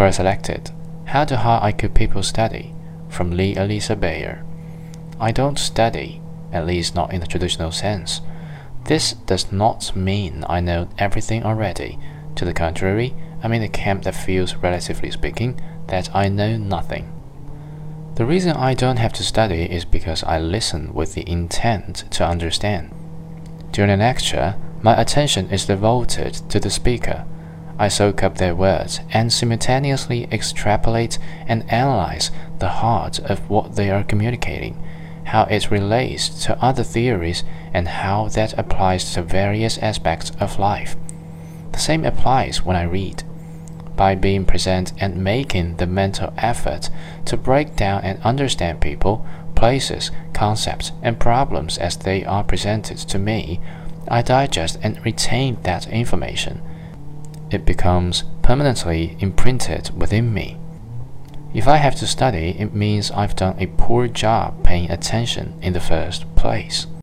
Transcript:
Query selected. How do high IQ people study? From Lee Elisa Bayer. I don't study, at least not in the traditional sense. This does not mean I know everything already. To the contrary, I'm in the camp that feels, relatively speaking, that I know nothing. The reason I don't have to study is because I listen with the intent to understand. During a lecture, my attention is devoted to the speaker. I soak up their words and simultaneously extrapolate and analyze the heart of what they are communicating, how it relates to other theories, and how that applies to various aspects of life. The same applies when I read. By being present and making the mental effort to break down and understand people, places, concepts, and problems as they are presented to me, I digest and retain that information it becomes permanently imprinted within me. If I have to study, it means I've done a poor job paying attention in the first place.